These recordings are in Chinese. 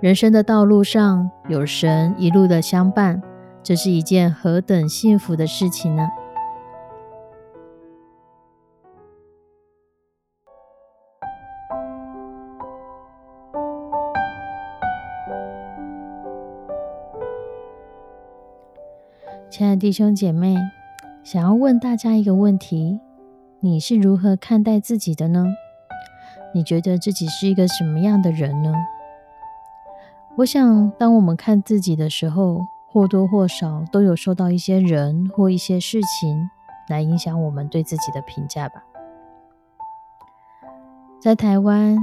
人生的道路上有神一路的相伴，这是一件何等幸福的事情呢？亲爱的弟兄姐妹，想要问大家一个问题：你是如何看待自己的呢？你觉得自己是一个什么样的人呢？我想，当我们看自己的时候，或多或少都有受到一些人或一些事情来影响我们对自己的评价吧。在台湾，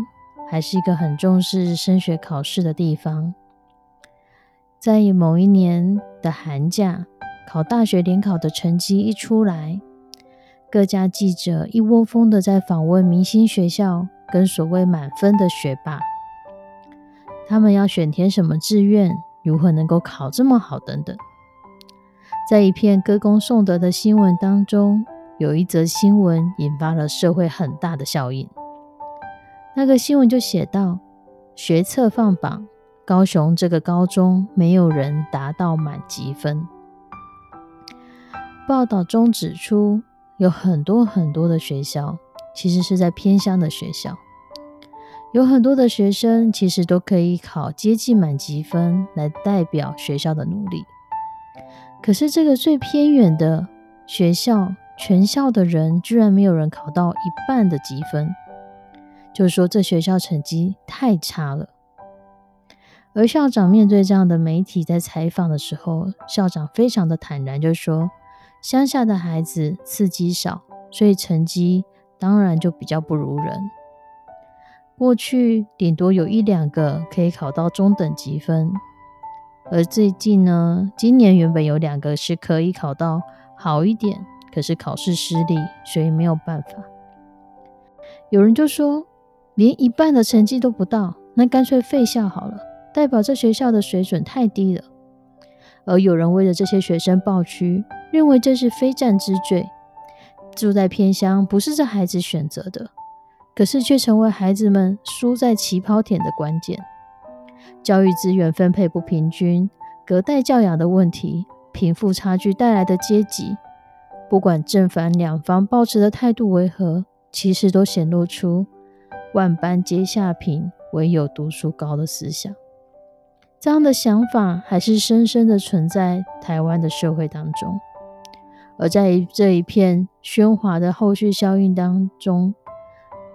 还是一个很重视升学考试的地方。在某一年的寒假，考大学联考的成绩一出来，各家记者一窝蜂的在访问明星学校跟所谓满分的学霸。他们要选填什么志愿，如何能够考这么好等等，在一片歌功颂德的新闻当中，有一则新闻引发了社会很大的效应。那个新闻就写到：学测放榜，高雄这个高中没有人达到满级分。报道中指出，有很多很多的学校，其实是在偏乡的学校。有很多的学生其实都可以考接近满级分来代表学校的努力，可是这个最偏远的学校，全校的人居然没有人考到一半的积分，就是说这学校成绩太差了。而校长面对这样的媒体在采访的时候，校长非常的坦然，就说乡下的孩子刺激少，所以成绩当然就比较不如人。过去顶多有一两个可以考到中等级分，而最近呢，今年原本有两个是可以考到好一点，可是考试失利，所以没有办法。有人就说，连一半的成绩都不到，那干脆废校好了，代表这学校的水准太低了。而有人为了这些学生抱屈，认为这是非战之罪。住在偏乡不是这孩子选择的。可是却成为孩子们输在起跑点的关键。教育资源分配不平均、隔代教养的问题、贫富差距带来的阶级，不管正反两方抱持的态度为何，其实都显露出“万般皆下品，唯有读书高”的思想。这样的想法还是深深的存在台湾的社会当中。而在这一片喧哗的后续效应当中。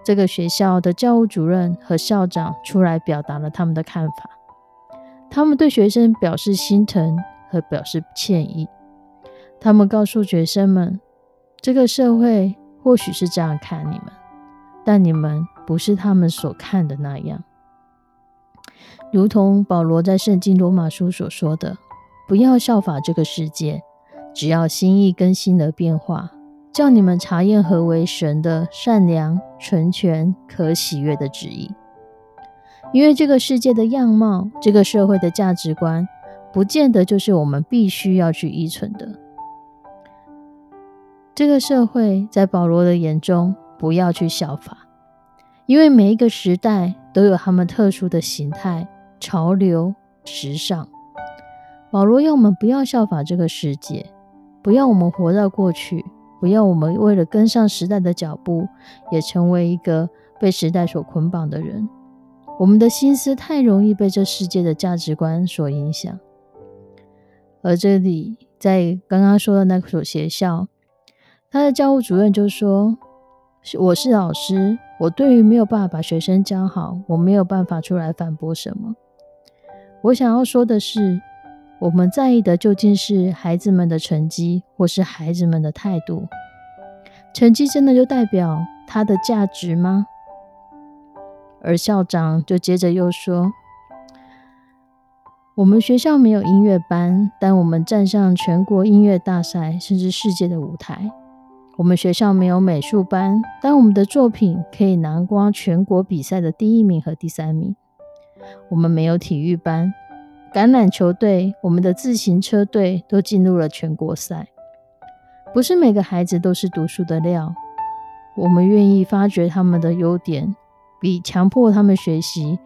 这个学校的教务主任和校长出来表达了他们的看法，他们对学生表示心疼和表示歉意。他们告诉学生们，这个社会或许是这样看你们，但你们不是他们所看的那样。如同保罗在圣经罗马书所说的：“不要效法这个世界，只要心意更新而变化。”叫你们查验何为神的善良、纯全、可喜悦的旨意。因为这个世界的样貌，这个社会的价值观，不见得就是我们必须要去依存的。这个社会在保罗的眼中，不要去效法，因为每一个时代都有他们特殊的形态、潮流、时尚。保罗要我们不要效法这个世界，不要我们活到过去。不要我们为了跟上时代的脚步，也成为一个被时代所捆绑的人。我们的心思太容易被这世界的价值观所影响。而这里在刚刚说的那所学校，他的教务主任就说：“我是老师，我对于没有办法把学生教好，我没有办法出来反驳什么。我想要说的是。”我们在意的究竟是孩子们的成绩，或是孩子们的态度？成绩真的就代表他的价值吗？而校长就接着又说：“我们学校没有音乐班，但我们站上全国音乐大赛甚至世界的舞台。我们学校没有美术班，但我们的作品可以拿光全国比赛的第一名和第三名。我们没有体育班，橄榄球队、我们的自行车队都进入了全国赛。不是每个孩子都是读书的料，我们愿意发掘他们的优点，比强迫他们学习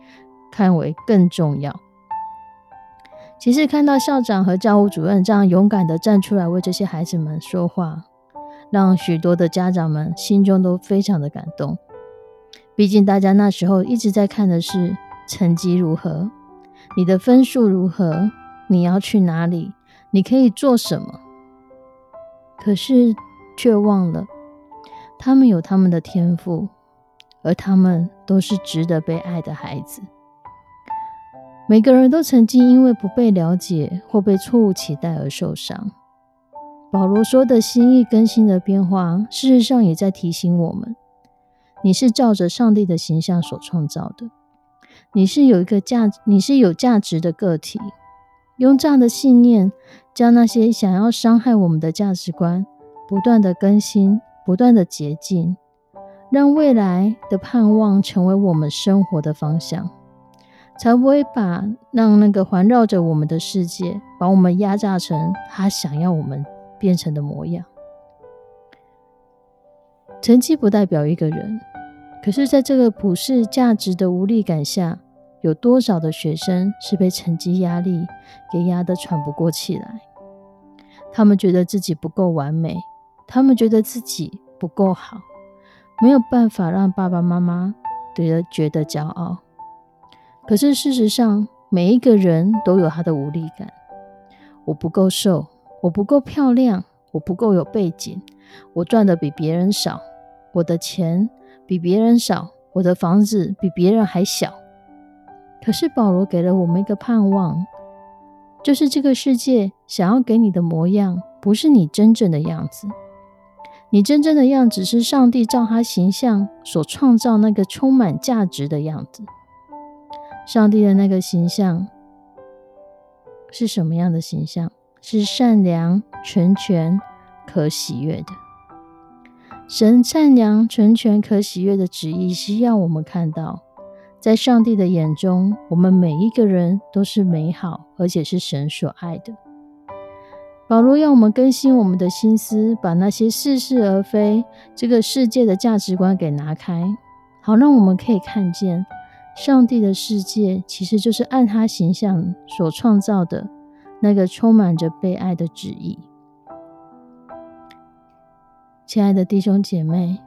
看为更重要。其实看到校长和教务主任这样勇敢的站出来为这些孩子们说话，让许多的家长们心中都非常的感动。毕竟大家那时候一直在看的是成绩如何，你的分数如何，你要去哪里，你可以做什么。可是却忘了，他们有他们的天赋，而他们都是值得被爱的孩子。每个人都曾经因为不被了解或被错误期待而受伤。保罗说的心意更新的变化，事实上也在提醒我们：你是照着上帝的形象所创造的，你是有一个价，你是有价值的个体。用这样的信念，将那些想要伤害我们的价值观不断的更新，不断的洁净，让未来的盼望成为我们生活的方向，才不会把让那个环绕着我们的世界，把我们压榨成他想要我们变成的模样。成绩不代表一个人，可是在这个普世价值的无力感下。有多少的学生是被成绩压力给压得喘不过气来？他们觉得自己不够完美，他们觉得自己不够好，没有办法让爸爸妈妈觉得觉得骄傲。可是事实上，每一个人都有他的无力感。我不够瘦，我不够漂亮，我不够有背景，我赚的比别人少，我的钱比别人少，我的房子比别人还小。可是保罗给了我们一个盼望，就是这个世界想要给你的模样，不是你真正的样子。你真正的样子是上帝照他形象所创造那个充满价值的样子。上帝的那个形象是什么样的形象？是善良、纯全、可喜悦的。神善良、纯全、可喜悦的旨意是要我们看到。在上帝的眼中，我们每一个人都是美好，而且是神所爱的。保罗要我们更新我们的心思，把那些似是而非、这个世界的价值观给拿开，好让我们可以看见上帝的世界其实就是按他形象所创造的那个充满着被爱的旨意。亲爱的弟兄姐妹，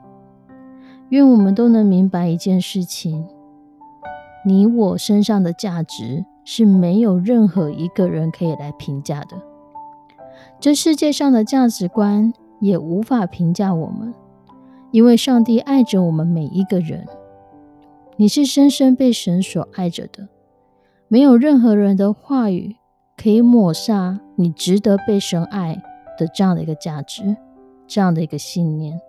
愿我们都能明白一件事情。你我身上的价值是没有任何一个人可以来评价的，这世界上的价值观也无法评价我们，因为上帝爱着我们每一个人。你是深深被神所爱着的，没有任何人的话语可以抹杀你值得被神爱的这样的一个价值，这样的一个信念。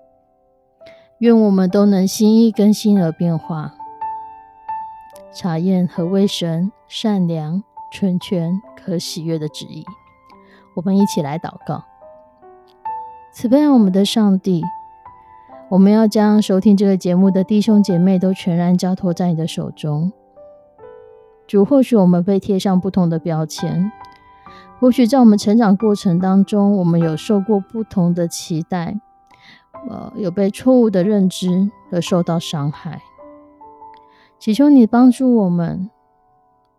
愿我们都能心意更新而变化。查验何为神善良、纯全、可喜悦的旨意。我们一起来祷告：慈悲我们的上帝，我们要将收听这个节目的弟兄姐妹都全然交托在你的手中。主，或许我们被贴上不同的标签，或许在我们成长过程当中，我们有受过不同的期待，呃，有被错误的认知而受到伤害。祈求你帮助我们，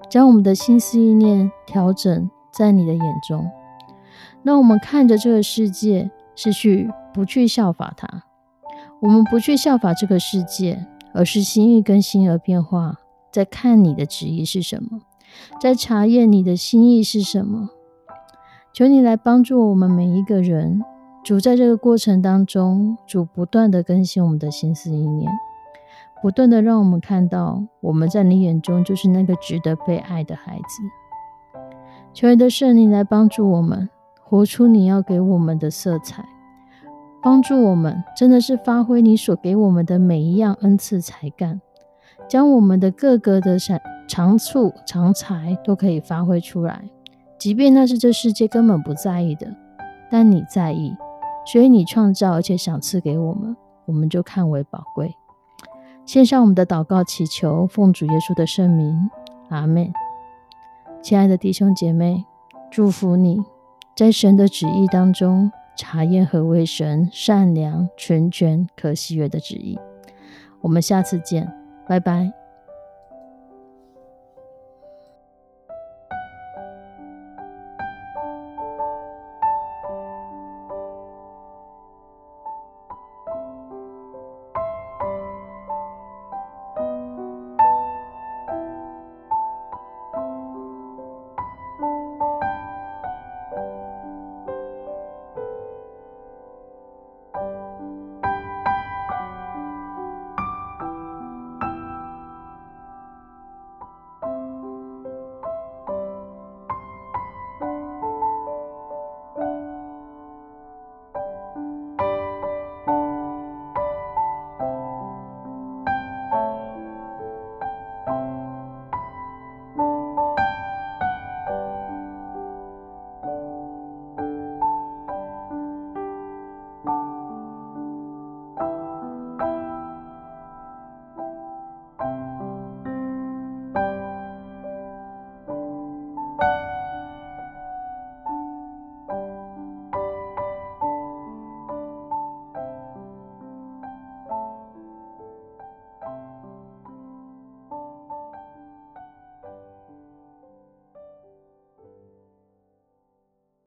将我们的心思意念调整在你的眼中，让我们看着这个世界是去不去效法它，我们不去效法这个世界，而是心意更新而变化，在看你的旨意是什么，在查验你的心意是什么。求你来帮助我们每一个人，主在这个过程当中，主不断的更新我们的心思意念。不断的让我们看到，我们在你眼中就是那个值得被爱的孩子。求你的圣灵来帮助我们，活出你要给我们的色彩，帮助我们真的是发挥你所给我们的每一样恩赐才干，将我们的各个的闪长处长才都可以发挥出来，即便那是这世界根本不在意的，但你在意，所以你创造而且想赐给我们，我们就看为宝贵。献上我们的祷告，祈求奉主耶稣的圣名，阿门。亲爱的弟兄姐妹，祝福你在神的旨意当中查验何为神善良、全、可喜悦的旨意。我们下次见，拜拜。